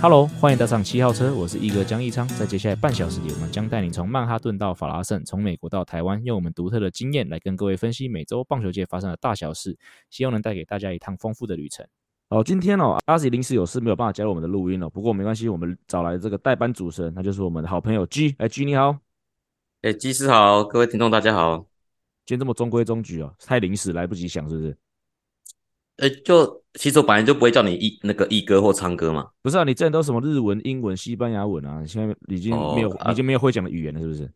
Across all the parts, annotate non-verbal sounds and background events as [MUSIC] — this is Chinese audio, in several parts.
Hello，欢迎搭上七号车，我是一哥江一昌。在接下来半小时里，我们将带你从曼哈顿到法拉盛，从美国到台湾，用我们独特的经验来跟各位分析每周棒球界发生的大小事，希望能带给大家一趟丰富的旅程。好，今天哦，阿喜临时有事没有办法加入我们的录音哦，不过没关系，我们找来这个代班主持人，那就是我们的好朋友 G。哎，G 你好，哎，G 师好，各位听众大家好。今天这么中规中矩哦，太临时来不及想是不是？哎，就其实我本来就不会叫你一那个一哥或昌哥嘛。不是啊，你之前都什么日文、英文、西班牙文啊？你现在已经没有，哦啊、已经没有会讲的语言了，是不是？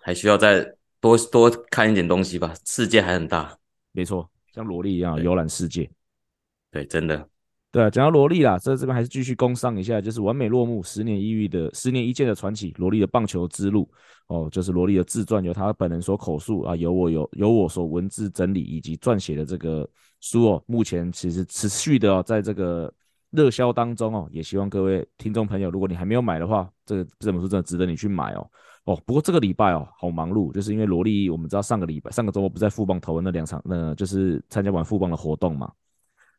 还需要再多多看一点东西吧。世界还很大，没错，像萝莉一样游览世界。对，真的。对啊，讲到萝莉啦，这这边还是继续工商一下，就是完美落幕，十年一遇的十年一见的传奇，萝莉的棒球之路哦，就是萝莉的自传，由他本人所口述啊，由我有由我所文字整理以及撰写的这个书哦，目前其实持续的哦，在这个热销当中哦，也希望各位听众朋友，如果你还没有买的话，这个这本书真的值得你去买哦哦。不过这个礼拜哦，好忙碌，就是因为萝莉，我们知道上个礼拜上个周末不在富邦投的那两场，那就是参加完富邦的活动嘛。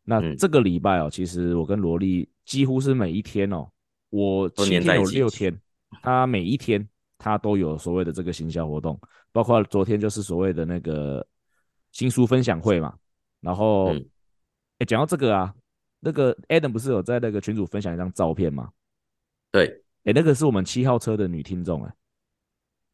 那这个礼拜哦，其实我跟萝莉几乎是每一天哦，我七天有六天，他每一天他都有所谓的这个行销活动，包括昨天就是所谓的那个新书分享会嘛。然后，哎，讲到这个啊，那个 Adam 不是有在那个群组分享一张照片吗？对，哎，那个是我们七号车的女听众哎，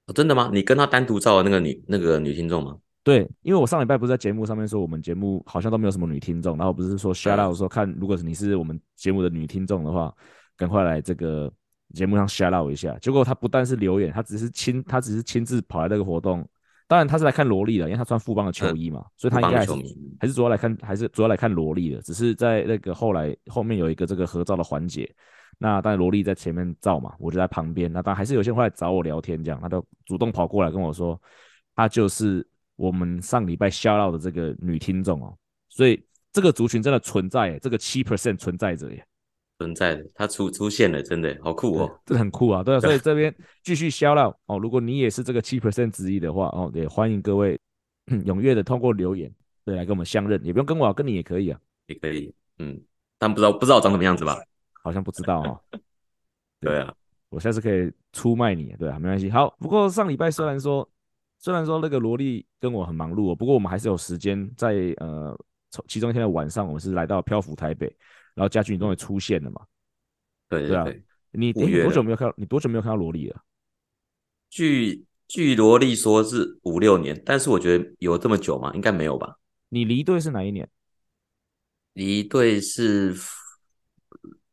哦，真的吗？你跟他单独照的那个女那个女听众吗？对，因为我上礼拜不是在节目上面说我们节目好像都没有什么女听众，然后不是说 shout out 说看，如果是你是我们节目的女听众的话，赶快来这个节目上 shout out 一下。结果他不但是留言，他只是亲他只是亲自跑来这个活动，当然他是来看萝莉的，因为他穿富邦的球衣嘛，嗯、所以他应该还是还是主要来看还是主要来看萝莉的，只是在那个后来后面有一个这个合照的环节，那当然萝莉在前面照嘛，我就在旁边，那当然还是有些人会来找我聊天这样，他都主动跑过来跟我说，他就是。我们上礼拜 shout out 的这个女听众哦，所以这个族群真的存在，这个七 percent 存在着耶，存在的，它出出现了，真的好酷哦，这很酷啊，对啊，所以这边继续 shout out 哦，如果你也是这个七 percent 之一的话哦，也欢迎各位 [CLEARS THROAT] 踊跃的通过留言对来跟我们相认，也不用跟我，跟你也可以啊，也可以，嗯，但不知道不知道长什么样子吧？好像不知道哦，[LAUGHS] 对啊，我下次可以出卖你，对啊，没关系，好，不过上礼拜虽然说。虽然说那个萝莉跟我很忙碌，哦不过我们还是有时间在呃，其中一天的晚上，我们是来到漂浮台北，然后家具你终于出现了嘛？对对，对，你你多久没有看到？你多久没有看到萝莉了？据据萝莉说是五六年，但是我觉得有这么久吗？应该没有吧？你离队是哪一年？离队是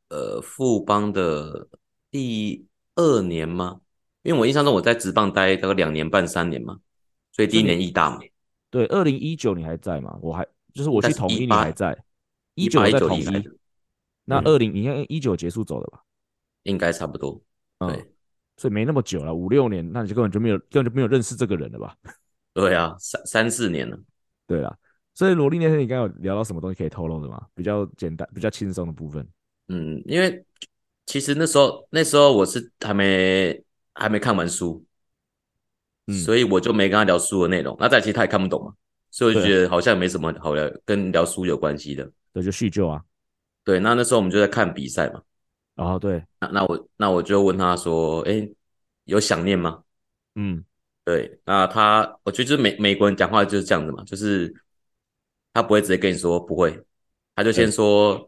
呃富邦的第二年吗？因为我印象中我在职棒待大概两年半三年嘛，所以第一年义大嘛。对，二零一九你还在吗？我还就是我去统一你还在，一九在统一。那二零你应该一九结束走的吧？应该差不多。对、嗯，所以没那么久了，五六年，那你就根本就没有根本就没有认识这个人了吧？[LAUGHS] 对啊，三三四年了。对啦，所以萝莉那天你刚刚有聊到什么东西可以透露的吗？比较简单、比较轻松的部分。嗯，因为其实那时候那时候我是还没。还没看完书，嗯，所以我就没跟他聊书的内容。那再其实他也看不懂嘛，所以我就觉得好像没什么好聊，跟聊书有关系的。对，就叙旧啊。对，那那时候我们就在看比赛嘛。哦，对。那那我那我就问他说：“哎，有想念吗？”嗯，对。那他，我觉得就是美美国人讲话就是这样子嘛，就是他不会直接跟你说不会，他就先说：“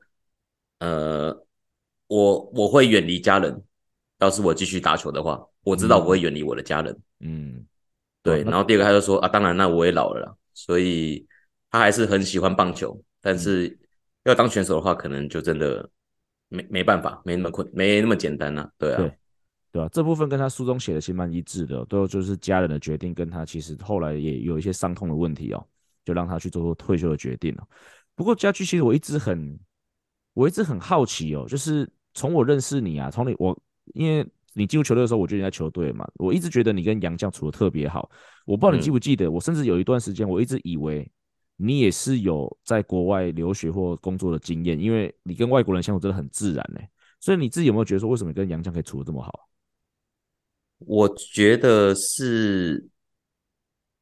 呃，我我会远离家人，要是我继续打球的话。”我知道我会远离我的家人，嗯，对。然后第二个他就说啊，当然那我也老了啦，所以他还是很喜欢棒球，但是要当选手的话，可能就真的没没办法，没那么困，没那么简单呐，对啊，对，对啊，这部分跟他书中写的其实蛮一致的，都就是家人的决定，跟他其实后来也有一些伤痛的问题哦，就让他去做出退休的决定了。不过家駒其实我一直很，我一直很好奇哦，就是从我认识你啊，从你我因为。你进入球队的时候，我就在球队嘛。我一直觉得你跟杨绛处的特别好。我不知道你记不记得，嗯、我甚至有一段时间，我一直以为你也是有在国外留学或工作的经验，因为你跟外国人相处真的很自然呢。所以你自己有没有觉得说，为什么你跟杨绛可以处的这么好？我觉得是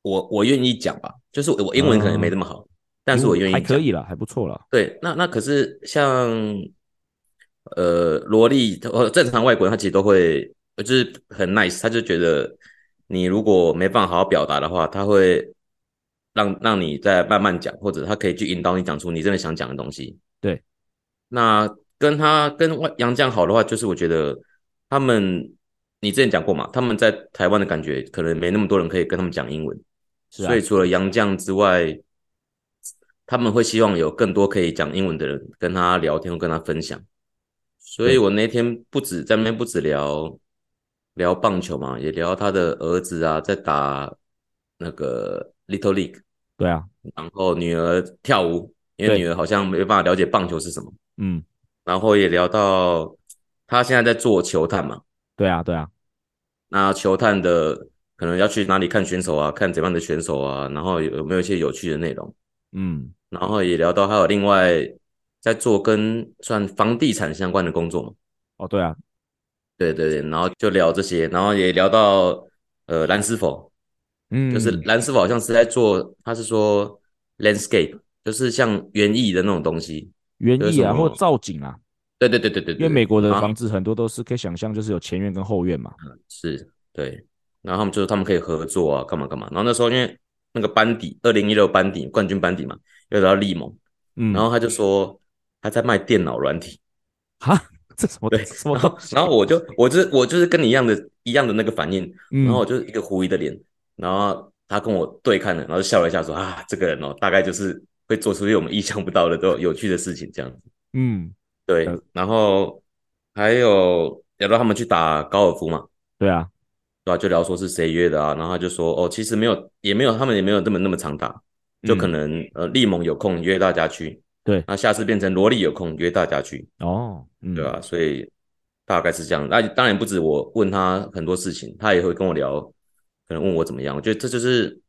我我愿意讲吧，就是我英文可能没那么好，嗯、但是我愿意可以了，还不错了。对，那那可是像呃萝莉呃正常外国人他其实都会就是很 nice，他就觉得你如果没办法好好表达的话，他会让让你再慢慢讲，或者他可以去引导你讲出你真的想讲的东西。对，那跟他跟外洋将好的话，就是我觉得他们。你之前讲过嘛？他们在台湾的感觉可能没那么多人可以跟他们讲英文，是啊，所以除了杨绛之外，他们会希望有更多可以讲英文的人跟他聊天或跟他分享。所以我那天不止在那边不止聊聊棒球嘛，也聊他的儿子啊，在打那个 Little League，对啊，然后女儿跳舞，因为女儿好像没办法了解棒球是什么，嗯，然后也聊到他现在在做球探嘛。对啊，对啊，那球探的可能要去哪里看选手啊，看怎样的选手啊，然后有没有一些有趣的内容，嗯，然后也聊到还有另外在做跟算房地产相关的工作嘛。哦，对啊，对对对，然后就聊这些，然后也聊到呃蓝斯否，嗯，就是蓝斯否好像是在做，他是说 landscape，就是像园艺的那种东西，园艺啊，或造景啊。对对对对对，因为美国的房子很多都是可以想象，就是有前院跟后院嘛。嗯，是，对。然后他们就是他们可以合作啊，干嘛干嘛。然后那时候因为那个班底，二零一六班底冠军班底嘛，又聊到利盟，嗯，然后他就说他在卖电脑软体。哈，这什么？对，什么？然后，然后我就，我就是我就是跟你一样的，一样的那个反应。然后我就是一个狐疑的脸，然后他跟我对看了，然后笑了一下，说啊，这个人哦，大概就是会做出一些我们意想不到的都有趣的事情，这样子。嗯。对，然后还有聊到他们去打高尔夫嘛，对啊，对啊？就聊说是谁约的啊，然后他就说哦，其实没有，也没有，他们也没有那么那么常打，就可能、嗯、呃，利盟有空约大家去，对，那下次变成萝莉有空约大家去，哦，嗯、对吧？所以大概是这样。那当然不止我问他很多事情，他也会跟我聊，可能问我怎么样。我觉得这就是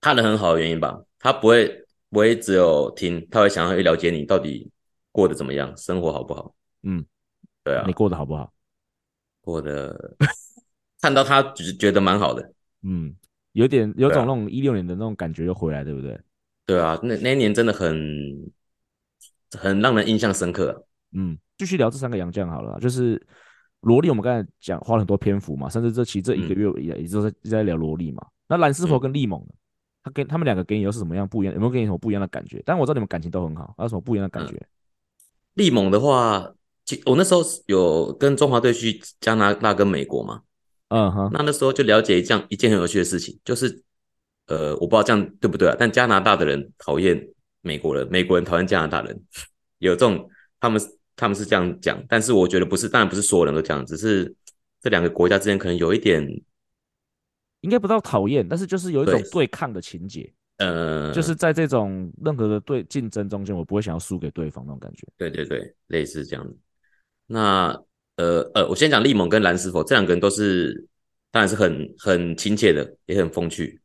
他人很好的原因吧，他不会不会只有听，他会想要去了解你到底。过得怎么样？生活好不好？嗯，对啊，你过得好不好？过得看到他只是觉得蛮好的，嗯，有点有种那种一六年的那种感觉又回来，对不对？对啊，那那一年真的很很让人印象深刻啊。嗯，继续聊这三个洋将好了，就是萝莉，我们刚才讲花了很多篇幅嘛，甚至这期这一个月也也都在在聊萝莉嘛。那蓝斯佛跟利蒙呢？他跟他们两个给你又是什么样不一样？有没有给你什么不一样的感觉？但我知道你们感情都很好，还有什么不一样的感觉？利蒙的话，其我那时候有跟中华队去加拿大跟美国嘛，嗯哼，那那时候就了解一件一件很有趣的事情，就是呃，我不知道这样对不对啊，但加拿大的人讨厌美国人，美国人讨厌加拿大人，有这种他们他们是这样讲，但是我觉得不是，当然不是所有人都这样，只是这两个国家之间可能有一点，应该不到讨厌，但是就是有一种对抗的情节。呃，就是在这种任何的对竞争中间，我不会想要输给对方那种感觉。对对对，类似这样子。那呃呃，我先讲利蒙跟蓝斯否这两个人都是，当然是很很亲切的，也很风趣。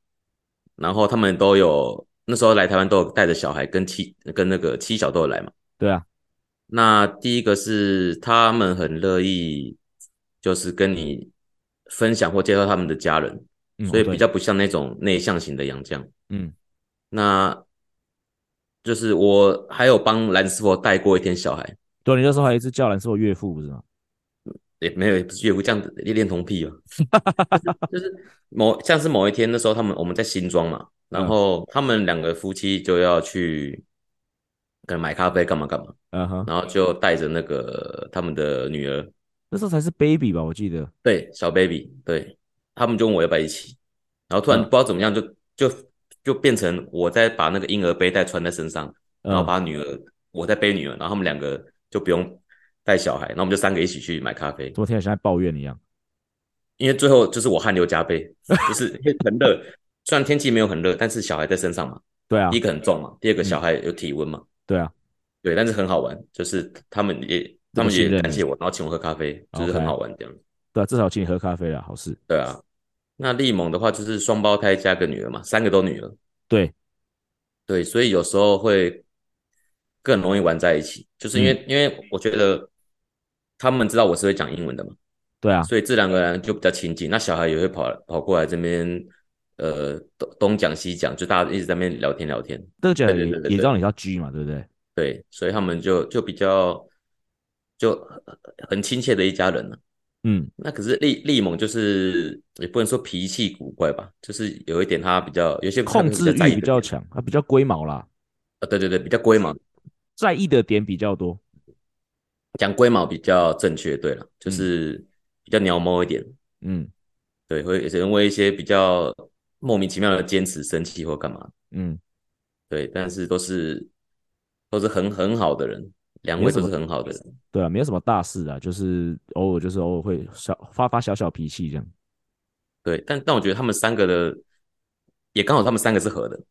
然后他们都有那时候来台湾都有带着小孩跟妻跟那个妻小都有来嘛。对啊。那第一个是他们很乐意，就是跟你分享或介绍他们的家人，嗯、所以比较不像那种内向型的洋将。嗯。那就是我还有帮蓝斯佛带过一天小孩，对，你那时候还一直叫蓝斯佛岳父不是吗？也没有，也不是这样子恋童癖哦。[LAUGHS] 就是某像是某一天，那时候他们我们在新庄嘛，然后他们两个夫妻就要去可能买咖啡干嘛干嘛，嗯哼，然后就带着那个他们的女儿，那时候才是 baby 吧，我记得，对，小 baby，对，他们就问我要不要一起，然后突然不知道怎么样就就。就变成我在把那个婴儿背带穿在身上，然后把女儿，我在背女儿，然后他们两个就不用带小孩，那我们就三个一起去买咖啡。昨天像在抱怨一样，因为最后就是我汗流浃背，[LAUGHS] 就是因为很热，虽然天气没有很热，但是小孩在身上嘛。[LAUGHS] 对啊。第一个很重嘛，第二个小孩有体温嘛。对啊。对，但是很好玩，就是他们也他们也感谢我，然后请我喝咖啡，就是很好玩这样。对啊，至少请你喝咖啡了，好事。对啊。那利蒙的话就是双胞胎加个女儿嘛，三个都女儿。对，对，所以有时候会更容易玩在一起，就是因为、嗯、因为我觉得他们知道我是会讲英文的嘛，对啊，所以这两个人就比较亲近。那小孩也会跑跑过来这边，呃，东东讲西讲，就大家一直在那边聊天聊天。这个也也知道你叫 G 嘛，对不对？对，所以他们就就比较就很亲切的一家人了。嗯，那可是利利蒙就是也不能说脾气古怪吧，就是有一点他比较有些控制欲比较强，他比较龟毛啦。啊，对对对，比较龟毛，在意的点比较多。讲龟毛比较正确，对了，就是比较鸟毛一点。嗯，对，会因为一些比较莫名其妙的坚持生气或干嘛。嗯，对，但是都是都是很很好的人。两位都是很好的人，对啊，没有什么大事啊，就是偶尔就是偶尔会小发发小小脾气这样。对，但但我觉得他们三个的也刚好，他们三个是合的，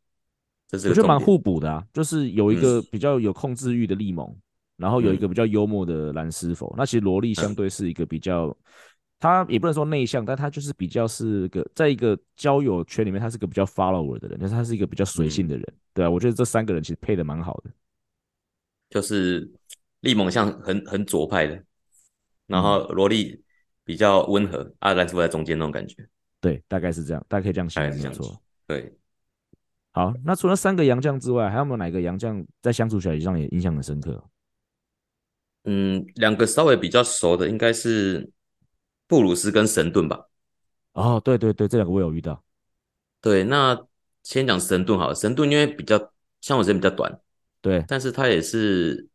这是我觉得蛮互补的啊。就是有一个比较有控制欲的利蒙，嗯、然后有一个比较幽默的蓝师否。嗯、那其实萝莉相对是一个比较，嗯、他也不能说内向，但他就是比较是个在一个交友圈里面，他是个比较 follower 的人，但是他是一个比较随性的人。嗯、对啊，我觉得这三个人其实配的蛮好的，就是。利猛像很很左派的，然后萝莉比较温和，阿兰斯在中间那种感觉，对，大概是这样，大家可以这样想，没错。对，好，那除了三个洋将之外，还有没有哪个洋将在相处起来让你印象很深刻？嗯，两个稍微比较熟的应该是布鲁斯跟神盾吧。哦，对对对，这两个我有遇到。对，那先讲神盾好了，神盾因为比较像我时间比较短，对，但是他也是。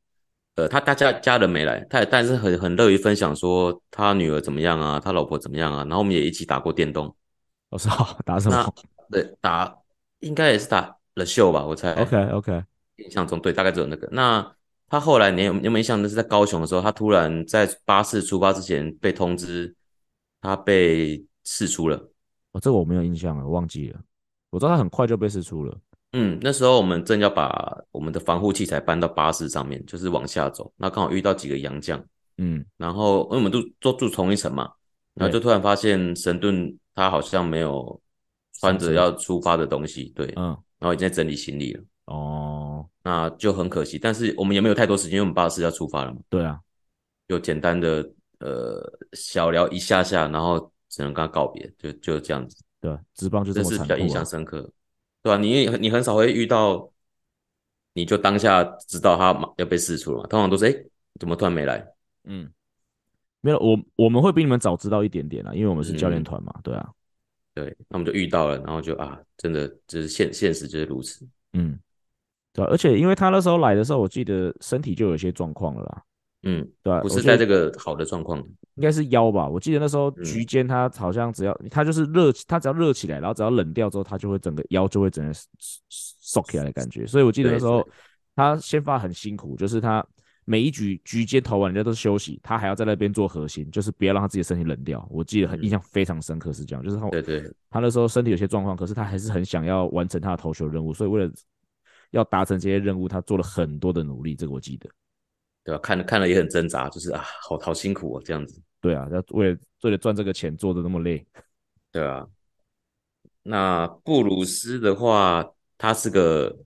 呃，他大家家人没来，他也但是很很乐于分享说他女儿怎么样啊，他老婆怎么样啊，然后我们也一起打过电动。我说打什么？对，打应该也是打 The Show 吧，我猜。OK OK，印象中对，大概只有那个。那他后来你有有没有印象？那是在高雄的时候，他突然在巴士出发之前被通知他被释出了。哦，这个我没有印象了，我忘记了。我知道他很快就被释出了。嗯，那时候我们正要把我们的防护器材搬到巴士上面，就是往下走，那刚好遇到几个洋将，嗯，然后因为我们都都住同一层嘛，然后就突然发现神盾他好像没有穿着要出发的东西，对，嗯，然后已经在整理行李了，哦，那就很可惜，但是我们也没有太多时间，因为我们巴士要出发了嘛，对啊，就简单的呃小聊一下下，然后只能跟他告别，就就这样子，对，职棒就这么残酷是比较印象深刻。对吧、啊？你你很少会遇到，你就当下知道他要被释出了嘛？通常都是哎，怎么突然没来？嗯，没有，我我们会比你们早知道一点点啦，因为我们是教练团嘛。嗯、对啊，对，那我们就遇到了，然后就啊，真的就是现现实就是如此。嗯，对、啊，而且因为他那时候来的时候，我记得身体就有些状况了啦。嗯，对、啊，不是在这个好的状况，应该是腰吧。我记得那时候局间他好像只要、嗯、他就是热，他只要热起来，然后只要冷掉之后，他就会整个腰就会整个缩起来的感觉。所以我记得那时候他先发很辛苦，就是他每一局局间投完人家都是休息，他还要在那边做核心，就是不要让他自己的身体冷掉。我记得很印象非常深刻是这样，就是他对对，他那时候身体有些状况，可是他还是很想要完成他的投球任务，所以为了要达成这些任务，他做了很多的努力。这个我记得。对吧？看了看了也很挣扎，就是啊，好好辛苦哦，这样子。对啊，要为了为了赚这个钱做的那么累。对啊。那布鲁斯的话，他是个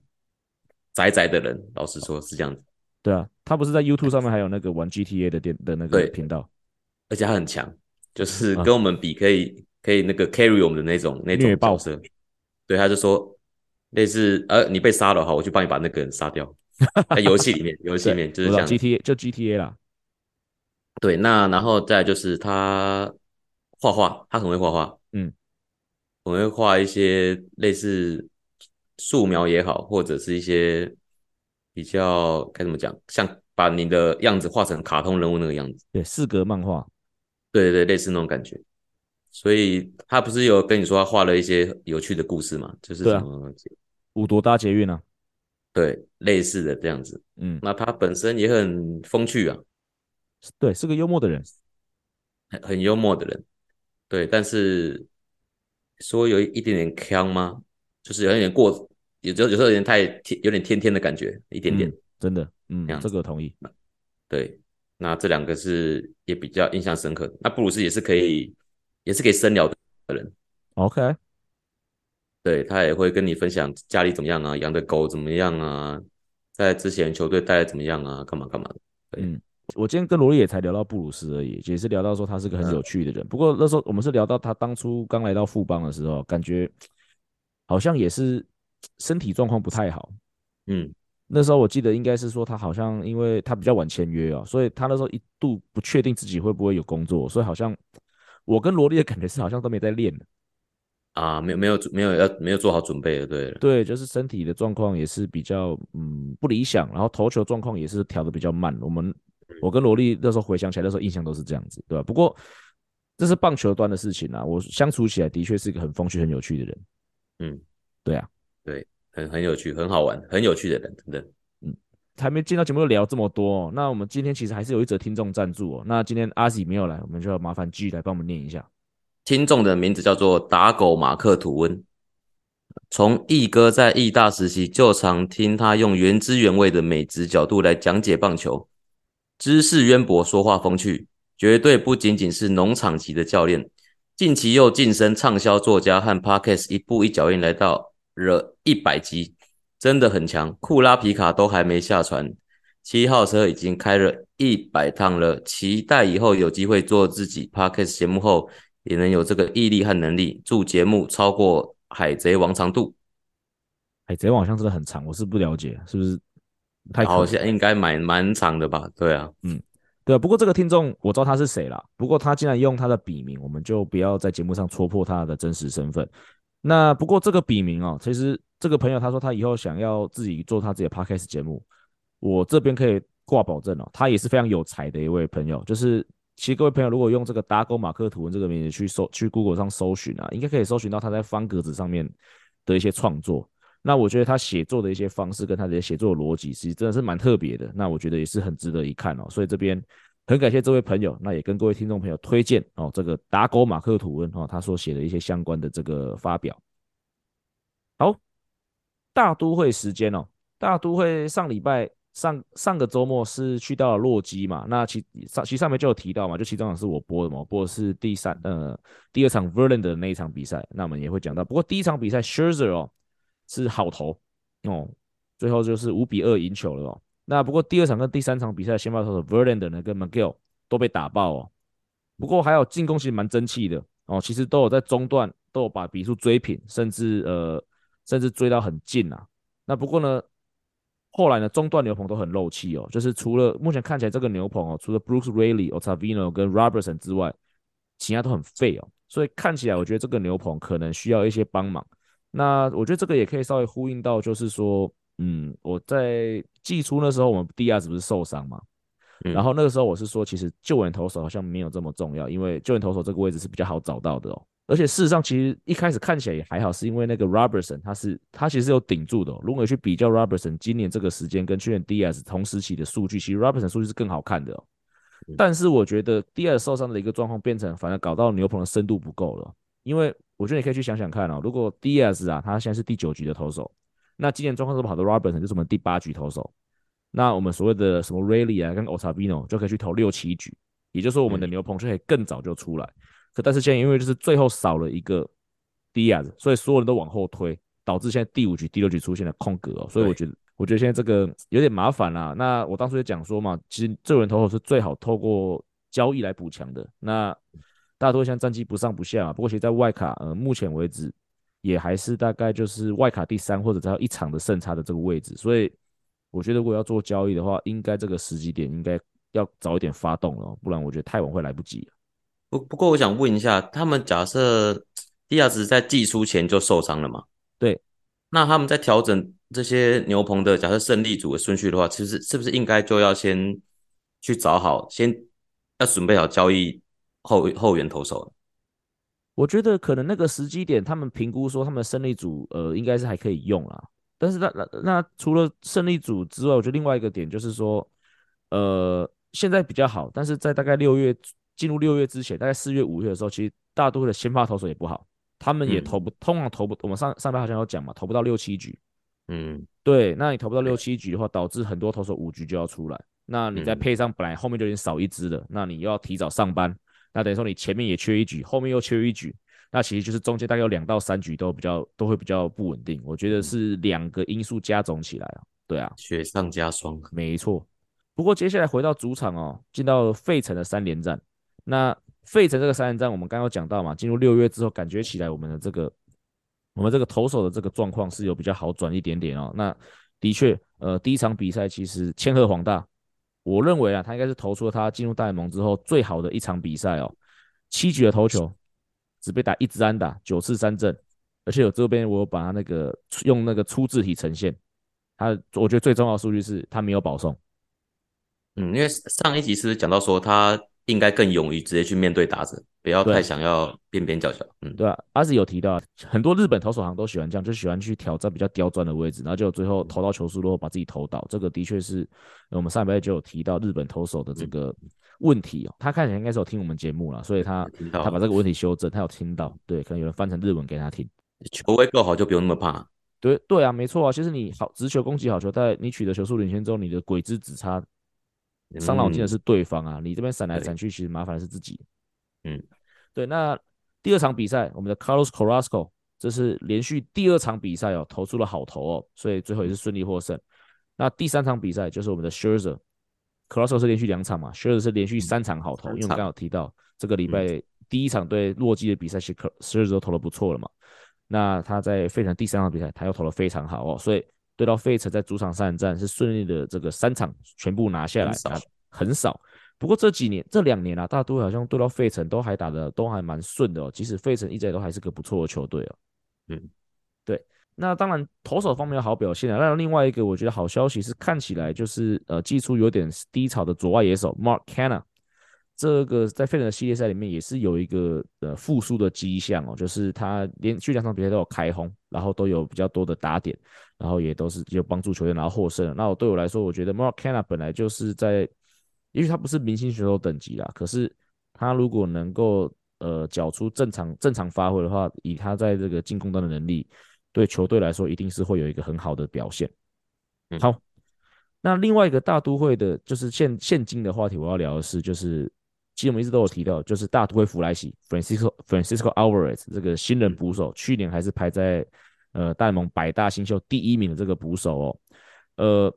宅宅的人，老实说是这样子。对啊，他不是在 YouTube 上面还有那个玩 GTA 的电的那个频道，而且他很强，就是跟我们比可以、啊、可以那个 carry 我们的那种那种角色。对，他就说类似呃，你被杀了哈，我去帮你把那个人杀掉。[LAUGHS] 在游戏里面，游戏里面就是这样 GTA，就 GTA 啦。对，那然后再就是他画画，他很会画画，嗯，很会画一些类似素描也好，或者是一些比较该怎么讲，像把你的样子画成卡通人物那个样子，对，四格漫画，对对对，类似那种感觉。所以他不是有跟你说他画了一些有趣的故事嘛？就是什么五朵搭捷运啊。对，类似的这样子，嗯，那他本身也很风趣啊，对，是个幽默的人，很很幽默的人，对，但是说有一点点腔吗？就是有点过，有时候有时候有点太，有点天天的感觉，一点点，嗯、真的，嗯，这这个同意，对，那这两个是也比较印象深刻的，那布鲁斯也是可以，也是可以深聊的人，OK，对，他也会跟你分享家里怎么样啊，养的狗怎么样啊，在之前球队待的怎么样啊，干嘛干嘛的。嗯，我今天跟罗丽也才聊到布鲁斯而已，也是聊到说他是个很有趣的人。嗯、不过那时候我们是聊到他当初刚来到富邦的时候，感觉好像也是身体状况不太好。嗯，那时候我记得应该是说他好像因为他比较晚签约啊，所以他那时候一度不确定自己会不会有工作，所以好像我跟罗莉的感觉是好像都没在练。啊，没有没有没有要没有做好准备的，对对，就是身体的状况也是比较嗯不理想，然后投球状况也是调的比较慢。我们我跟罗力那时候回想起来，那时候印象都是这样子，对吧？不过这是棒球端的事情啊，我相处起来的确是一个很风趣、很有趣的人。嗯，对啊，对，很很有趣、很好玩、很有趣的人，真的。嗯，还没进到节目就聊这么多哦。那我们今天其实还是有一则听众赞助哦。那今天阿喜没有来，我们就要麻烦 G 来帮我们念一下。听众的名字叫做打狗马克吐温。从毅哥在毅大时期就常听他用原汁原味的美职角度来讲解棒球，知识渊博，说话风趣，绝对不仅仅是农场级的教练。近期又晋升畅销作家和 Podcast 一步一脚印来到了一百集，真的很强。库拉皮卡都还没下船，七号车已经开了一百趟了，期待以后有机会做自己 Podcast 节目后。也能有这个毅力和能力，祝节目超过《海贼王》长度。海贼王好像真的很长，我是不了解，是不是太？好像应该蛮蛮长的吧？对啊，嗯，对啊。不过这个听众我知道他是谁了，不过他竟然用他的笔名，我们就不要在节目上戳破他的真实身份。那不过这个笔名哦，其实这个朋友他说他以后想要自己做他自己的 podcast 节目，我这边可以挂保证哦，他也是非常有才的一位朋友，就是。其实各位朋友，如果用这个打狗马克吐温这个名字去搜，去 Google 上搜寻啊，应该可以搜寻到他在方格子上面的一些创作。那我觉得他写作的一些方式跟他的写作逻辑，其实真的是蛮特别的。那我觉得也是很值得一看哦。所以这边很感谢这位朋友，那也跟各位听众朋友推荐哦，这个打狗马克吐温哦，他所写的一些相关的这个发表。好，大都会时间哦，大都会上礼拜。上上个周末是去到了洛基嘛？那其上其实上面就有提到嘛，就其中场是我播的嘛，播的是第三呃第二场 Verlander 的那一场比赛，那我们也会讲到。不过第一场比赛 Scherzer 哦是好投哦，最后就是五比二赢球了哦。那不过第二场跟第三场比赛先发投手 Verlander 呢跟 McGill 都被打爆哦。不过还有进攻其实蛮争气的哦，其实都有在中段都有把比数追平，甚至呃甚至追到很近啊。那不过呢？后来呢，中段牛棚都很漏气哦，就是除了目前看起来这个牛棚哦，除了 Brooks Raley、Ottavino 跟 Robertson 之外，其他都很废哦，所以看起来我觉得这个牛棚可能需要一些帮忙。那我觉得这个也可以稍微呼应到，就是说，嗯，我在季初那时候我们 Diaz 不是受伤嘛，然后那个时候我是说，其实救援投手好像没有这么重要，因为救援投手这个位置是比较好找到的哦。而且事实上，其实一开始看起来也还好，是因为那个 Robertson 他是他其实是有顶住的哦。如果你去比较 Robertson 今年这个时间跟去年 Diaz 同时期的数据，其实 Robertson 数据是更好看的哦。但是我觉得 Diaz 受伤的一个状况变成反而搞到牛棚的深度不够了。因为我觉得你可以去想想看哦，如果 Diaz 啊他现在是第九局的投手，那今年状况这么好的 Robertson 就是我们第八局投手，那我们所谓的什么 Rally 啊跟 Ottavino 就可以去投六七局，也就是说我们的牛棚就可以更早就出来。可但是现在因为就是最后少了一个 Diaz，所以所有人都往后推，导致现在第五局、第六局出现了空格哦。所以我觉得，我觉得现在这个有点麻烦啦。那我当初也讲说嘛，其实这轮投手是最好透过交易来补强的。那大多现在战绩不上不下嘛，不过其实在外卡，呃，目前为止也还是大概就是外卡第三或者只要一场的胜差的这个位置。所以我觉得如果要做交易的话，应该这个时机点应该要早一点发动了，不然我觉得太晚会来不及。不不过，我想问一下，他们假设迪亚兹在季初前就受伤了嘛？对，那他们在调整这些牛棚的假设胜利组的顺序的话，其实是不是应该就要先去找好，先要准备好交易后后援投手？我觉得可能那个时机点，他们评估说他们胜利组呃应该是还可以用啦。但是那那那除了胜利组之外，我觉得另外一个点就是说，呃，现在比较好，但是在大概六月。进入六月之前，大概四月、五月的时候，其实大多数的先发投手也不好，他们也投不，嗯、通常投不。我们上上边好像有讲嘛，投不到六七局。嗯，对，那你投不到六七局的话，导致很多投手五局就要出来。那你再配上本来后面就已经少一支了，那你又要提早上班，那等于说你前面也缺一局，后面又缺一局，那其实就是中间大概有两到三局都比较都会比较不稳定。我觉得是两个因素加总起来啊，对啊，雪上加霜，没错。不过接下来回到主场哦，进到费城的三连战。那费城这个三连战，我们刚刚讲到嘛，进入六月之后，感觉起来我们的这个我们这个投手的这个状况是有比较好转一点点哦。那的确，呃，第一场比赛其实千鹤黄大，我认为啊，他应该是投出了他进入大联盟之后最好的一场比赛哦。七局的投球，只被打一支安打，九次三振，而且有这边我把他那个用那个粗字体呈现，他我觉得最重要的数据是他没有保送。嗯，因为上一集是讲到说他应该更勇于直接去面对打者，不要太想要边边角角。嗯，对啊，阿紫有提到很多日本投手好像都喜欢这样，就喜欢去挑战比较刁钻的位置，然后就最后投到球速落后把自己投倒。这个的确是我们上一辈就有提到日本投手的这个问题哦。他看起来应该是有听我们节目了，所以他他把这个问题修正，他有听到。对，可能有人翻成日文给他听。球威够好就不用那么怕。对对啊，没错啊。其实你好直球攻击好球，在你取得球速领先之后，你的鬼之只差。伤脑筋的是对方啊，你这边闪来闪去，其实麻烦的是自己。嗯，对。那第二场比赛，我们的 Carlos Carrasco 这是连续第二场比赛哦，投出了好投哦，所以最后也是顺利获胜。那第三场比赛就是我们的 Scherzer，Carrasco 是连续两场嘛，Scherzer 是连续三场好投，因为我们刚刚有提到这个礼拜第一场对洛基的比赛，其实 Scherzer 都投的不错了嘛。那他在费城第三场比赛，他又投的非常好哦，所以。对到费城在主场三战是顺利的，这个三场全部拿下来，很少，很少。不过这几年这两年啊，大都会好像对到费城都还打的都还蛮顺的哦。即使费城一直都还是个不错的球队哦。嗯，对。那当然投手方面有好表现啊。那另外一个我觉得好消息是，看起来就是呃技术有点低潮的左外野手 Mark Canna。这个在费城的系列赛里面也是有一个呃复苏的迹象哦，就是他连续两场比赛都有开轰，然后都有比较多的打点，然后也都是有帮助球队拿到获胜。那我对我来说，我觉得 Mark Canna 本来就是在，也许他不是明星选手等级啦，可是他如果能够呃缴出正常正常发挥的话，以他在这个进攻端的能力，对球队来说一定是会有一个很好的表现。好，那另外一个大都会的就是现现今的话题，我要聊的是就是。其实我们一直都有提到，就是大都会弗莱西 Francisco Francisco Alvarez 这个新人捕手，去年还是排在呃大联盟百大新秀第一名的这个捕手哦，呃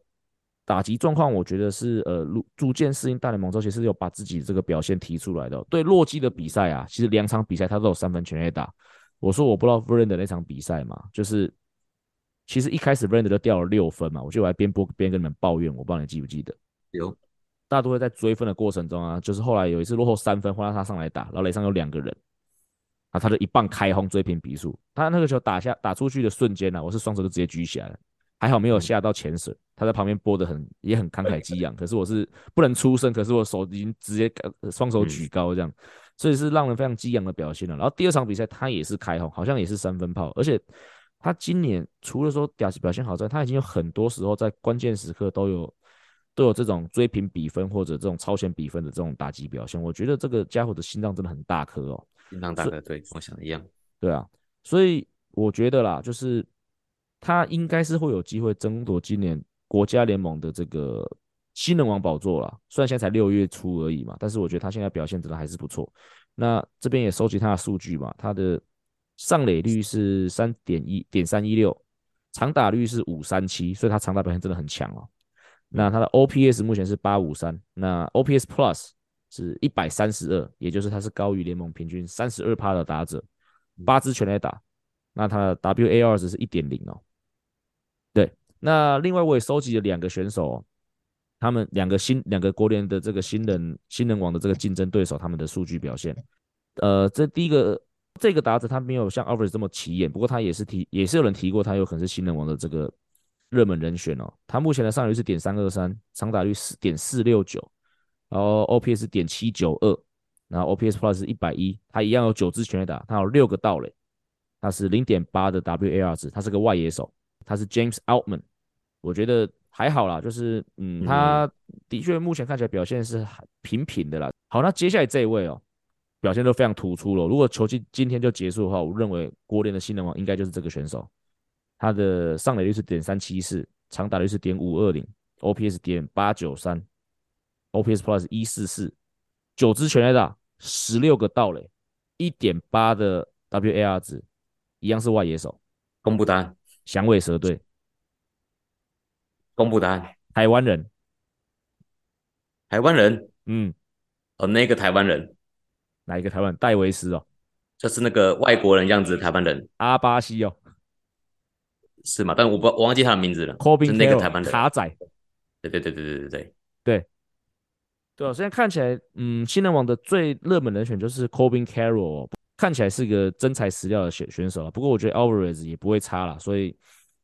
打击状况我觉得是呃逐逐渐适应大联盟之后，其实有把自己这个表现提出来的哦。对洛基的比赛啊，其实两场比赛他都有三分全垒打。我说我不知道 Verlander 的那场比赛嘛，就是其实一开始 Verlander 就掉了六分嘛，我就来边播边跟你们抱怨，我不知道你记不记得？有。大都会在追分的过程中啊，就是后来有一次落后三分，换到他上来打，然后垒上有两个人，啊，他就一棒开轰追平比数。他那个球打下打出去的瞬间呢、啊，我是双手就直接举起来了，还好没有下到前手。他在旁边播的很也很慷慨激昂，可是我是不能出声，可是我手已经直接双手举高这样，所以是让人非常激昂的表现了。然后第二场比赛他也是开轰，好像也是三分炮，而且他今年除了说表表现好之外，他已经有很多时候在关键时刻都有。都有这种追平比分或者这种超前比分的这种打击表现，我觉得这个家伙的心脏真的很大颗哦，心脏大颗，对，我想的一样，对啊，所以我觉得啦，就是他应该是会有机会争夺今年国家联盟的这个新人王宝座啦。虽然现在才六月初而已嘛，但是我觉得他现在表现真的还是不错。那这边也收集他的数据嘛，他的上垒率是三点一点三一六，长打率是五三七，所以他长打表现真的很强哦。那他的 OPS 目前是八五三，那 OPS Plus 是一百三十二，也就是他是高于联盟平均三十二趴的打者，八支全垒打。那他的 WAR 值是一点零哦。对，那另外我也收集了两个选手，他们两个新两个国联的这个新人新人王的这个竞争对手，他们的数据表现。呃，这第一个这个打者他没有像 Alvarez 这么起眼，不过他也是提也是有人提过他有可能是新人王的这个。热门人选哦，他目前的上垒率是点三二三，长打率四点四六九，然后 OPS 点七九二，然后 OPS Plus 是一百一，他一样有九支全垒打，他有六个盗垒，他是零点八的 WAR 值，他是个外野手，他是 James Altman，我觉得还好啦，就是嗯，他的确目前看起来表现是平平的啦。好，那接下来这一位哦，表现都非常突出了。如果球季今天就结束的话，我认为国联的新人王应该就是这个选手。他的上垒率是点三七四，长打率是点五二零，OPS 点八九三，OPS Plus 一四四，九支全垒打，十六个盗垒，一点八的 WAR 值一样是外野手。公布答案，响尾蛇队。公布答案，台湾人。台湾人，嗯，哦，那个台湾人，哪一个台湾？戴维斯哦，就是那个外国人样子的台湾人。阿巴西哦，是吗？但我不我忘记他的名字了。Corbin 是那个台湾人，卡仔。对对对对对对对对。啊，现在看起来，嗯，新人王的最热门人选就是 Corbin Carroll，看起来是个真材实料的选选手了。不过我觉得 Alvarez 也不会差了，所以，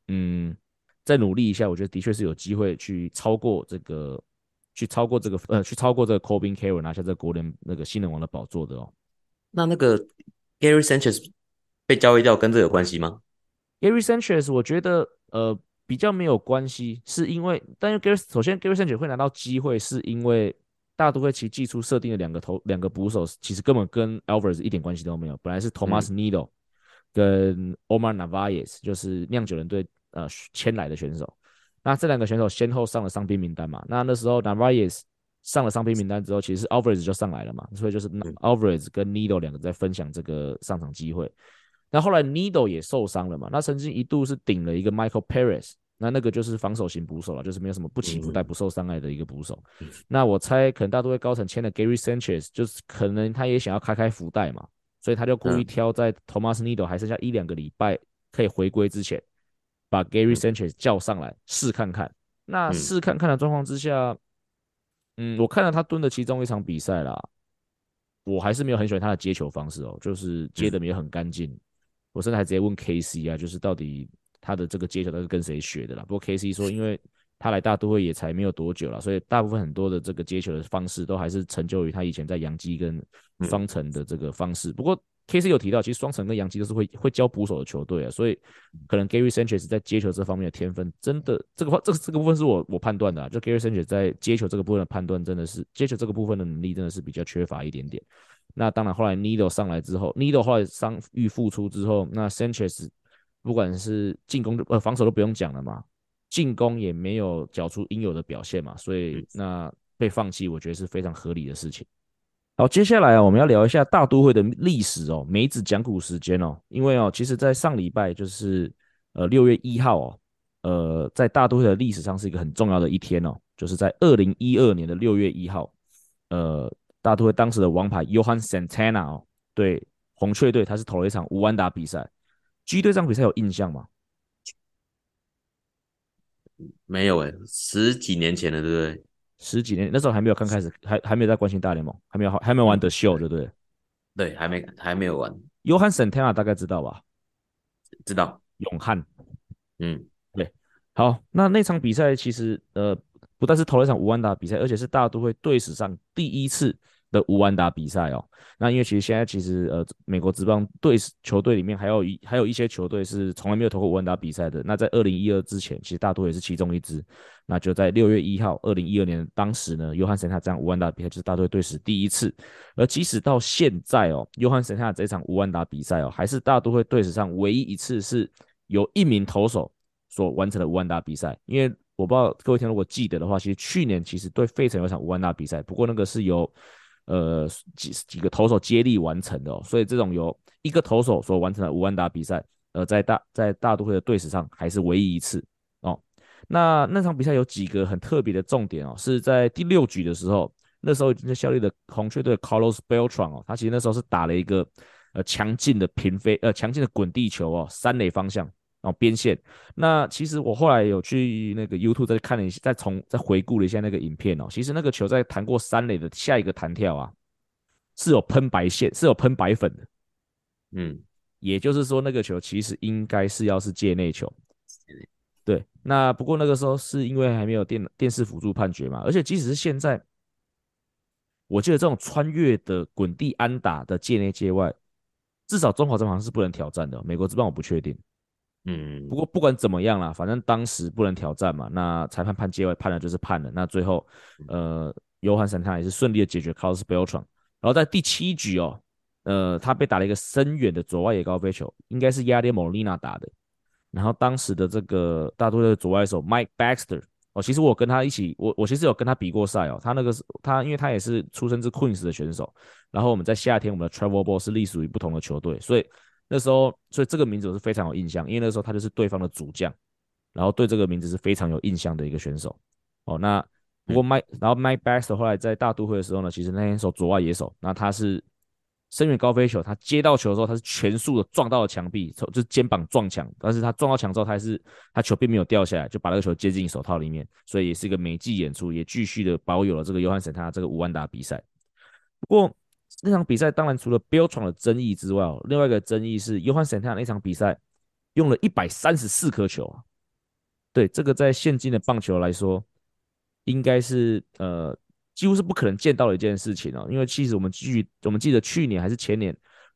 嗯，再努力一下，我觉得的确是有机会去超过这个。去超过这个呃，去超过这个 Corbin Carroll 拿下这个国联那个新人王的宝座的哦。那那个 Gary Sanchez 被交易掉跟这有关系吗？Gary Sanchez 我觉得呃比较没有关系，是因为但是 Gary 首先 Gary Sanchez 会拿到机会，是因为大都会其季初设定的两个投两个捕手，其实根本跟 Alvarez 一点关系都没有。本来是 Thomas Needle 跟 Omar Narvaez，就是酿酒人队呃签来的选手。那这两个选手先后上了伤兵名单嘛？那那时候 Narvaez 上了伤兵名单之后，其实 Alvarez 就上来了嘛，所以就是 Alvarez 跟 Needle 两个在分享这个上场机会。那后来 Needle 也受伤了嘛？那曾经一度是顶了一个 Michael Perez，那那个就是防守型捕手了，就是没有什么不起伏带不受伤害的一个捕手。那我猜可能大都会高层签了 Gary Sanchez，就是可能他也想要开开福袋嘛，所以他就故意挑在 Thomas Needle 还剩下一两个礼拜可以回归之前。把 Gary Sanchez 叫上来试看看，那试看看的状况之下，嗯，我看了他蹲的其中一场比赛啦，我还是没有很喜欢他的接球方式哦，就是接的没有很干净。我甚至还直接问 KC 啊，就是到底他的这个接球都是跟谁学的啦？不过 KC [LAUGHS] 说，因为他来大都会也才没有多久了，所以大部分很多的这个接球的方式都还是成就于他以前在洋基跟双城的这个方式。不过 KC 有提到，其实双城跟洋基都是会会教捕手的球队啊，所以可能 Gary Sanchez 在接球这方面的天分，真的这个话，这个这个部分是我我判断的啊，就 Gary Sanchez 在接球这个部分的判断，真的是接球这个部分的能力真的是比较缺乏一点点。那当然后来 Needle 上来之后，Needle 后来伤愈复出之后，那 Sanchez 不管是进攻呃防守都不用讲了嘛，进攻也没有缴出应有的表现嘛，所以那被放弃，我觉得是非常合理的事情。好，接下来啊，我们要聊一下大都会的历史哦，梅子讲古时间哦，因为哦，其实，在上礼拜就是呃六月一号哦，呃，在大都会的历史上是一个很重要的一天哦，就是在二零一二年的六月一号，呃，大都会当时的王牌 Johan Santana 哦，对红雀队，他是投了一场无安打比赛，G 对这场比赛有印象吗？没有诶，十几年前了，对不对？十几年，那时候还没有刚开始，还还没有在关心大联盟，还没有还没有玩 The Show，对不对？对，还没还没有玩。Johan Santana 大概知道吧？知道。永汉。嗯，对。好，那那场比赛其实呃，不但是投了一场无安打比赛，而且是大都会队史上第一次的无安打比赛哦，那因为其实现在其实呃美国职棒队球队里面还有一还有一些球队是从来没有投过无安打比赛的。那在二零一二之前，其实大多也是其中一支。那就在六月一号，二零一二年当时呢，约翰森塔这样无安打比赛就是大都会队史第一次。而即使到现在哦，约翰森塔这场无安打比赛哦，还是大都会队史上唯一一次是由一名投手所完成的无安打比赛。因为我不知道各位听如果记得的话，其实去年其实对费城有场无安打比赛，不过那个是由呃，几几个投手接力完成的哦，所以这种由一个投手所完成的无安打比赛，呃，在大在大都会的队史上还是唯一一次哦。那那场比赛有几个很特别的重点哦，是在第六局的时候，那时候已经在效力的红雀队 Carlos Beltran 哦，他其实那时候是打了一个呃强劲的平飞呃强劲的滚地球哦，三垒方向。然后边线，那其实我后来有去那个 YouTube 再看了一下，再重再回顾了一下那个影片哦。其实那个球在弹过三垒的下一个弹跳啊，是有喷白线，是有喷白粉的。嗯，也就是说那个球其实应该是要是界内球。对，那不过那个时候是因为还没有电电视辅助判决嘛，而且即使是现在，我记得这种穿越的滚地安打的界内界外，至少中华职棒是不能挑战的。美国这棒我不确定。嗯，不过不管怎么样啦，反正当时不能挑战嘛，那裁判判界外判了就是判了。那最后，呃，约翰·桑塔纳也是顺利的解决 Carlos Beltran。然后在第七局哦，呃，他被打了一个深远的左外野高飞球，应该是亚列莫利纳打的。然后当时的这个大都会的左外手 Mike Baxter 哦，其实我跟他一起，我我其实有跟他比过赛哦。他那个是他，因为他也是出生自 Queens 的选手。然后我们在夏天，我们的 Travel Ball 是隶属于不同的球队，所以。那时候，所以这个名字我是非常有印象，因为那时候他就是对方的主将，然后对这个名字是非常有印象的一个选手。哦，那不过 Mike，然后 Mike Baxter 后来在大都会的时候呢，其实那天守左外野手，那他是。深远高飞球，他接到球的时候，他是全速的撞到了墙壁，就是肩膀撞墙。但是他撞到墙之后，他还是他球并没有掉下来，就把那个球接进手套里面，所以也是一个美技演出，也继续的保有了这个约翰·森他这个五万打比赛。不过那场比赛当然除了 Beltran 的争议之外，另外一个争议是约翰·桑塔纳那场比赛用了一百三十四颗球啊，对这个在现今的棒球来说，应该是呃。几乎是不可能见到的一件事情哦，因为其实我们记，我们记得去年还是前年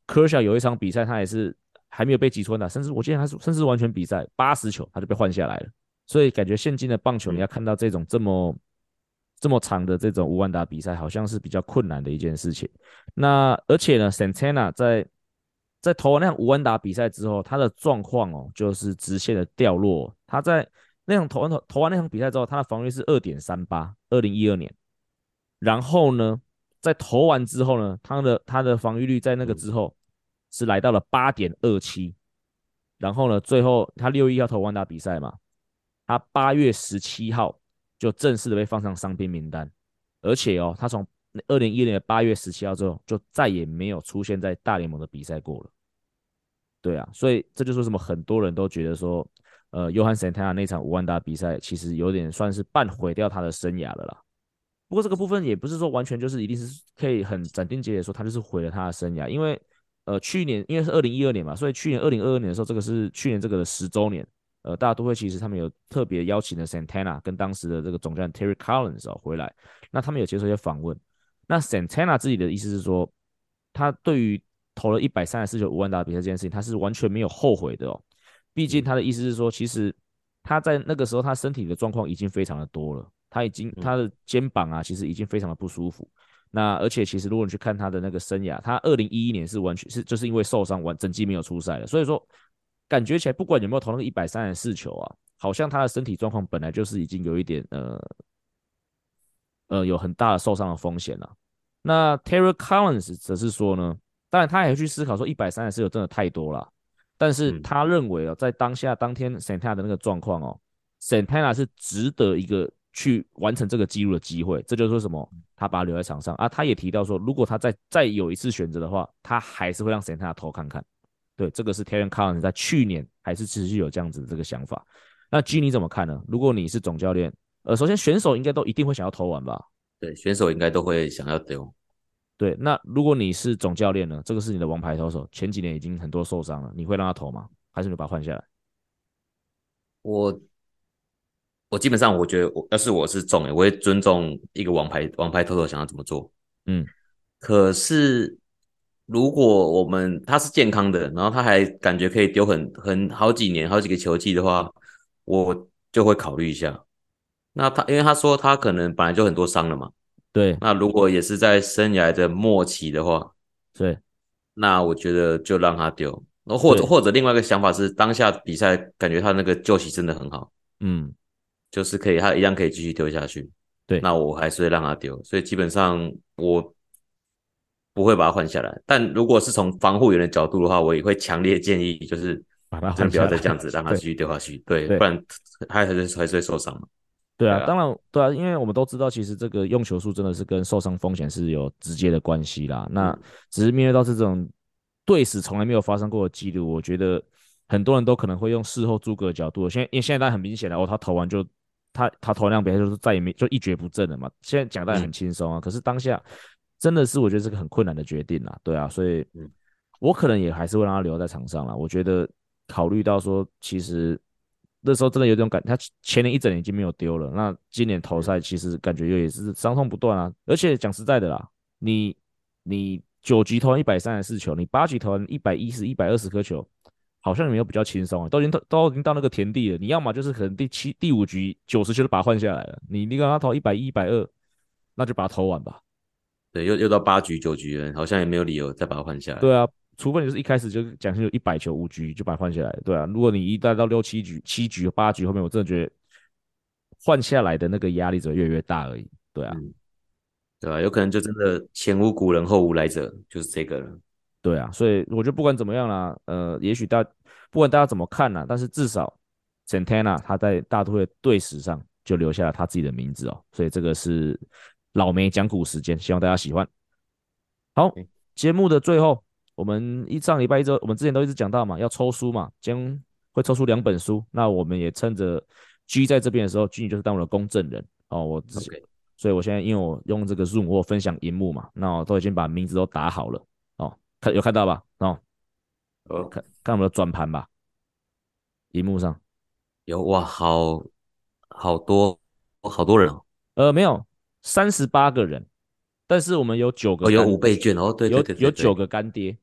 ，Kershaw 有一场比赛，他也是还没有被击出安打，甚至我记得他是甚至完全比赛八十球他就被换下来了。所以感觉现今的棒球你要看到这种这么这么长的这种无安打比赛，好像是比较困难的一件事情。那而且呢，Santana 在在投完那场无安打比赛之后，他的状况哦就是直线的掉落。他在那场投完投投完那场比赛之后，他的防御是二点三八，二零一二年。然后呢，在投完之后呢，他的他的防御率在那个之后是来到了八点二七。然后呢，最后他六一要投完打比赛嘛，他八月十七号就正式的被放上伤兵名单，而且哦，他从二零一零年八月十七号之后就再也没有出现在大联盟的比赛过了。对啊，所以这就是什么很多人都觉得说，呃，约翰·桑塔那场五万打比赛其实有点算是半毁掉他的生涯了啦。不过这个部分也不是说完全就是一定是可以很斩钉截铁说他就是毁了他的生涯，因为呃去年因为是二零一二年嘛，所以去年二零二二年的时候，这个是去年这个的十周年，呃大都会其实他们有特别邀请了 Santana 跟当时的这个总教练 Terry Collins 哦回来，那他们有接受一些访问，那 Santana 自己的意思是说，他对于投了一百三十四球五万打比赛这件事情，他是完全没有后悔的哦，毕竟他的意思是说，其实他在那个时候他身体的状况已经非常的多了。他已经他的肩膀啊，其实已经非常的不舒服。那而且其实如果你去看他的那个生涯，他二零一一年是完全是就是因为受伤完整季没有出赛了。所以说感觉起来不管有没有投那个一百三十四球啊，好像他的身体状况本来就是已经有一点呃呃有很大的受伤的风险了。那 Terry Collins 则是说呢，当然他也会去思考说一百三十四球真的太多了，但是他认为哦，在当下当天 Santana 的那个状况哦，Santana 是值得一个。去完成这个记录的机会，这就是说什么？他把他留在场上啊。他也提到说，如果他再再有一次选择的话，他还是会让 Santana 投看看。对，这个是 Terry Collins 在去年还是持续有这样子的这个想法。那 G 你怎么看呢？如果你是总教练，呃，首先选手应该都一定会想要投完吧？对，选手应该都会想要丢。对，那如果你是总教练呢？这个是你的王牌投手，前几年已经很多受伤了，你会让他投吗？还是你把他换下来？我。我基本上，我觉得我要是我是中诶，我会尊重一个王牌王牌投手想要怎么做。嗯，可是如果我们他是健康的，然后他还感觉可以丢很很好几年好几个球季的话，我就会考虑一下。那他因为他说他可能本来就很多伤了嘛，对。那如果也是在生涯的末期的话，对，那我觉得就让他丢。或者或者另外一个想法是，当下比赛感觉他那个救起真的很好，嗯。就是可以，他一样可以继续丢下去。对，那我还是会让他丢，所以基本上我不会把它换下来。但如果是从防护员的角度的话，我也会强烈建议，就是把他换，不要再这样子让他 [LAUGHS] 继续掉下去。对，对，不然他还是还是会受伤嘛。对啊，当然对啊，因为我们都知道，其实这个用球数真的是跟受伤风险是有直接的关系啦。那只是面对到这种队史从来没有发生过的记录，我觉得很多人都可能会用事后诸葛的角度。现在因为现在大家很明显的哦，他投完就。他他投那场比赛就是再也没就一蹶不振了嘛。现在讲的很轻松啊，可是当下真的是我觉得是个很困难的决定啦，对啊，所以我可能也还是会让他留在场上啦。我觉得考虑到说，其实那时候真的有这种感，他前年一整年已经没有丢了，那今年投赛其实感觉又也是伤痛不断啊。而且讲实在的啦，你你九局投完一百三十四球，你八局投完一百一十一百二十颗球。好像你们又比较轻松啊，都已经都都已经到那个田地了。你要么就是可能第七、第五局九十球就把他换下来了。你你让他投一百一、一百二，那就把他投完吧。对，又又到八局、九局了，好像也没有理由再把它换下来。对啊，除非你是一开始就讲清楚一百球五局就把它换下来。对啊，如果你一旦到六七局、七局、八局后面，我真的觉得换下来的那个压力只会越来越大而已。对啊，嗯、对啊，有可能就真的前无古人后无来者，就是这个了。对啊，所以我觉得不管怎么样啦，呃，也许大不管大家怎么看啦，但是至少 Santana 他在大都会队史上就留下了他自己的名字哦，所以这个是老梅讲古时间，希望大家喜欢。好，节目的最后，我们一上礼拜一周，我们之前都一直讲到嘛，要抽书嘛，将会抽出两本书，那我们也趁着 G 在这边的时候，G 就是当我的公证人哦，我之前.所以我现在因为我用这个 Zoom 我分享荧幕嘛，那我都已经把名字都打好了哦。看有看到吧？哦，呃，看看我们的转盘吧，荧幕上有哇，好好多好多人哦。呃，没有三十八个人，但是我们有九个、哦，有五倍券哦，对，对，对，对，对，有有九个干爹，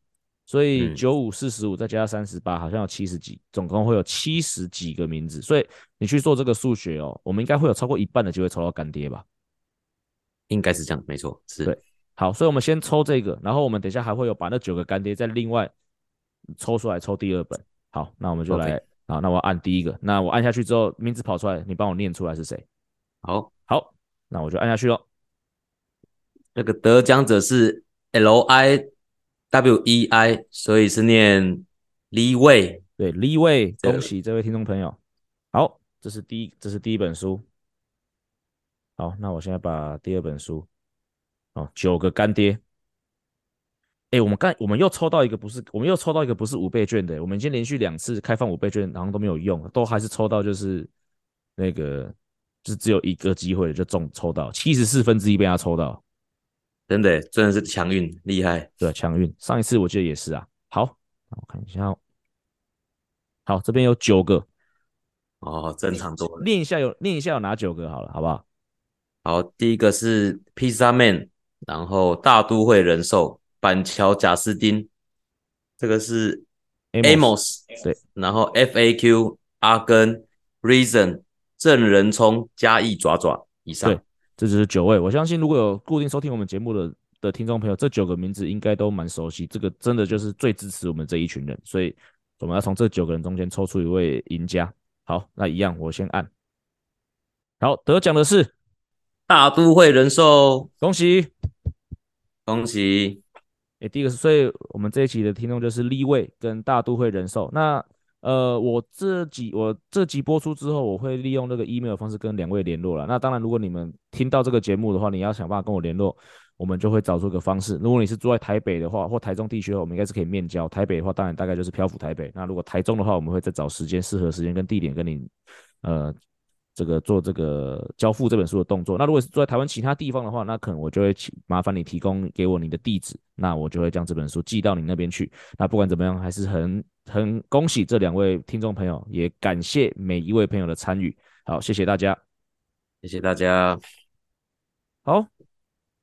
所以九五四十五再加上三十八，好像有七十几，总共会有七十几个名字。所以你去做这个数学哦，我们应该会有超过一半的机会抽到干爹吧？应该是这样，没错，是。对。好，所以我们先抽这个，然后我们等一下还会有把那九个干爹再另外抽出来抽第二本。好，那我们就来，好，那我按第一个，那我按下去之后，名字跑出来，你帮我念出来是谁？好，好，那我就按下去喽。那个得奖者是 L I W E I，所以是念 Li Wei，对，Li Wei，恭喜这位听众朋友。好，这是第一，这是第一本书。好，那我现在把第二本书。哦，九个干爹，哎，我们刚我们又抽到一个不是，我们又抽到一个不是五倍券的，我们已经连续两次开放五倍券，然后都没有用，都还是抽到就是那个，就是只有一个机会就中抽到七十四分之一被他抽到，真的真的是强运厉害，对，强运，上一次我记得也是啊。好，我看一下，好，这边有九个，哦，正常多，念一下有念一下有哪九个好了，好不好？好，第一个是披萨 man。然后大都会人寿、板桥贾斯汀，这个是 Amos，对，然后 FAQ 阿根 Reason 郑仁聪嘉义爪爪以上，对，这就是九位。我相信如果有固定收听我们节目的的听众朋友，这九个名字应该都蛮熟悉。这个真的就是最支持我们这一群人，所以我们要从这九个人中间抽出一位赢家。好，那一样我先按。好，得奖的是大都会人寿，恭喜。恭喜！哎，第一个是，所以我们这一期的听众就是立位跟大都会人寿。那呃，我这集我这集播出之后，我会利用那个 email 方式跟两位联络了。那当然，如果你们听到这个节目的话，你要想办法跟我联络，我们就会找出个方式。如果你是住在台北的话，或台中地区的话，我们应该是可以面交。台北的话，当然大概就是漂浮台北。那如果台中的话，我们会再找时间，适合时间跟地点跟你呃。这个做这个交付这本书的动作，那如果是住在台湾其他地方的话，那可能我就会请麻烦你提供给我你的地址，那我就会将这本书寄到你那边去。那不管怎么样，还是很很恭喜这两位听众朋友，也感谢每一位朋友的参与。好，谢谢大家，谢谢大家。好，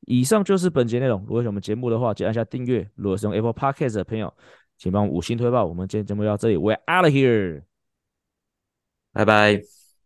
以上就是本节内容。如果喜欢我们节目的话，记得按下订阅。如果是用 Apple Podcast 的朋友，请帮我五星推爆。我们今天节目到这里，We're out of here，拜拜。